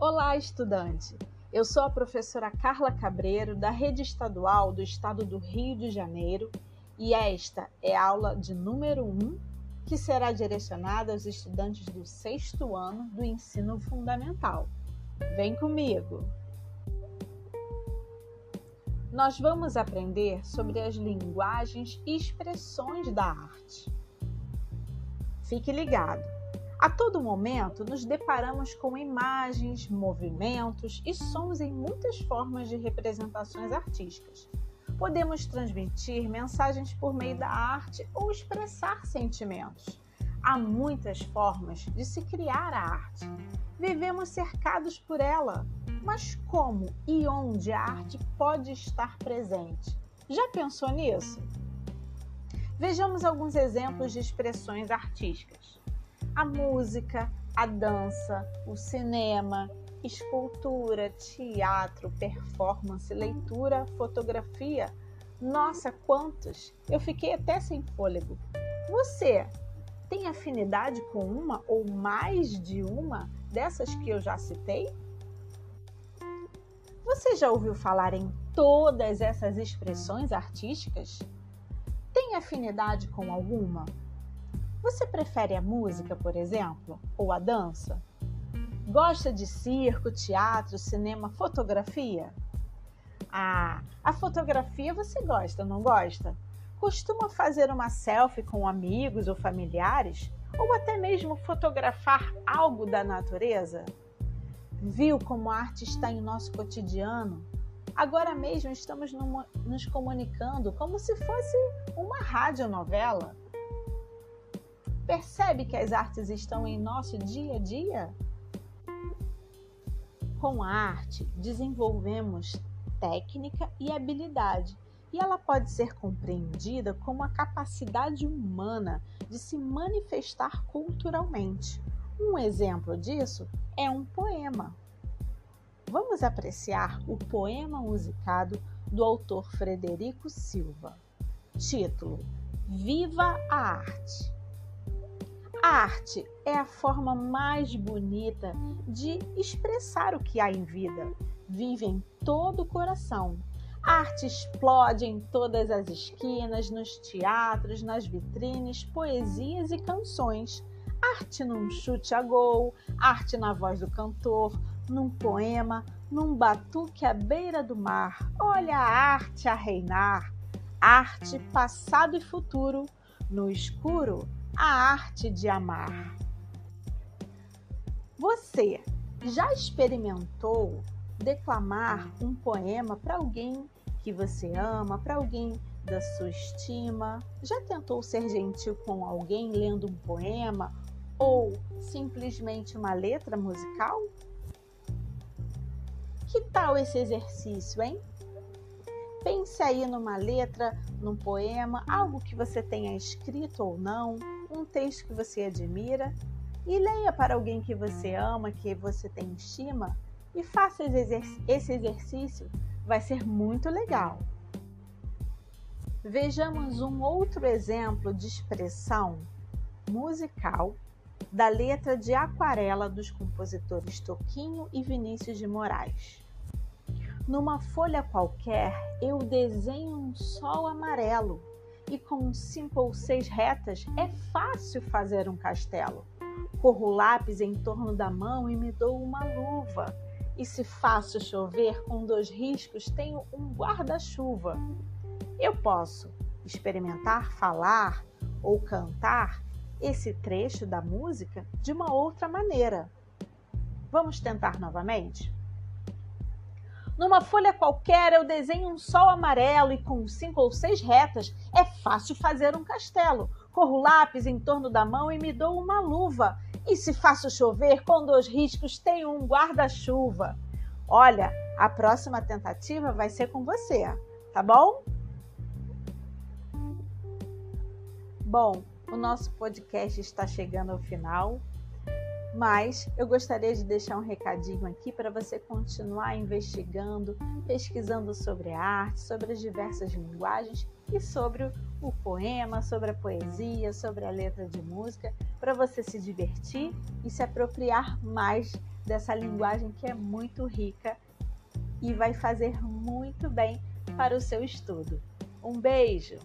Olá, estudante! Eu sou a professora Carla Cabreiro, da Rede Estadual do Estado do Rio de Janeiro, e esta é a aula de número 1, que será direcionada aos estudantes do sexto ano do ensino fundamental. Vem comigo! Nós vamos aprender sobre as linguagens e expressões da arte. Fique ligado! A todo momento nos deparamos com imagens, movimentos e sons em muitas formas de representações artísticas. Podemos transmitir mensagens por meio da arte ou expressar sentimentos. Há muitas formas de se criar a arte. Vivemos cercados por ela. Mas como e onde a arte pode estar presente? Já pensou nisso? Vejamos alguns exemplos de expressões artísticas a música, a dança, o cinema, escultura, teatro, performance, leitura, fotografia. Nossa, quantos! Eu fiquei até sem fôlego. Você tem afinidade com uma ou mais de uma dessas que eu já citei? Você já ouviu falar em todas essas expressões artísticas? Tem afinidade com alguma? Você prefere a música, por exemplo, ou a dança? Gosta de circo, teatro, cinema, fotografia? Ah, a fotografia você gosta, não gosta? Costuma fazer uma selfie com amigos ou familiares? Ou até mesmo fotografar algo da natureza? Viu como a arte está em nosso cotidiano? Agora mesmo estamos nos comunicando como se fosse uma radionovela. Percebe que as artes estão em nosso dia a dia? Com a arte, desenvolvemos técnica e habilidade, e ela pode ser compreendida como a capacidade humana de se manifestar culturalmente. Um exemplo disso é um poema. Vamos apreciar o poema musicado do autor Frederico Silva. Título: Viva a Arte! A arte é a forma mais bonita de expressar o que há em vida. Vive em todo o coração. A arte explode em todas as esquinas, nos teatros, nas vitrines, poesias e canções. Arte num chute a gol, arte na voz do cantor, num poema, num batuque à beira do mar. Olha a arte a reinar. Arte, passado e futuro, no escuro a arte de amar. Você já experimentou declamar um poema para alguém que você ama, para alguém da sua estima? Já tentou ser gentil com alguém lendo um poema ou simplesmente uma letra musical? Que tal esse exercício, hein? Pense aí numa letra, num poema, algo que você tenha escrito ou não um texto que você admira e leia para alguém que você ama, que você tem estima e faça esse exercício. Vai ser muito legal. Vejamos um outro exemplo de expressão musical da letra de Aquarela dos compositores Toquinho e Vinícius de Moraes. Numa folha qualquer, eu desenho um sol amarelo e com cinco ou seis retas é fácil fazer um castelo. Corro o lápis em torno da mão e me dou uma luva. E se faço chover com dois riscos, tenho um guarda-chuva. Eu posso experimentar falar ou cantar esse trecho da música de uma outra maneira. Vamos tentar novamente? Numa folha qualquer eu desenho um sol amarelo e com cinco ou seis retas é fácil fazer um castelo. Corro lápis em torno da mão e me dou uma luva. E se faço chover, com dois riscos tenho um guarda-chuva. Olha, a próxima tentativa vai ser com você, tá bom? Bom, o nosso podcast está chegando ao final. Mas eu gostaria de deixar um recadinho aqui para você continuar investigando, pesquisando sobre a arte, sobre as diversas linguagens e sobre o poema, sobre a poesia, sobre a letra de música, para você se divertir e se apropriar mais dessa linguagem que é muito rica e vai fazer muito bem para o seu estudo. Um beijo!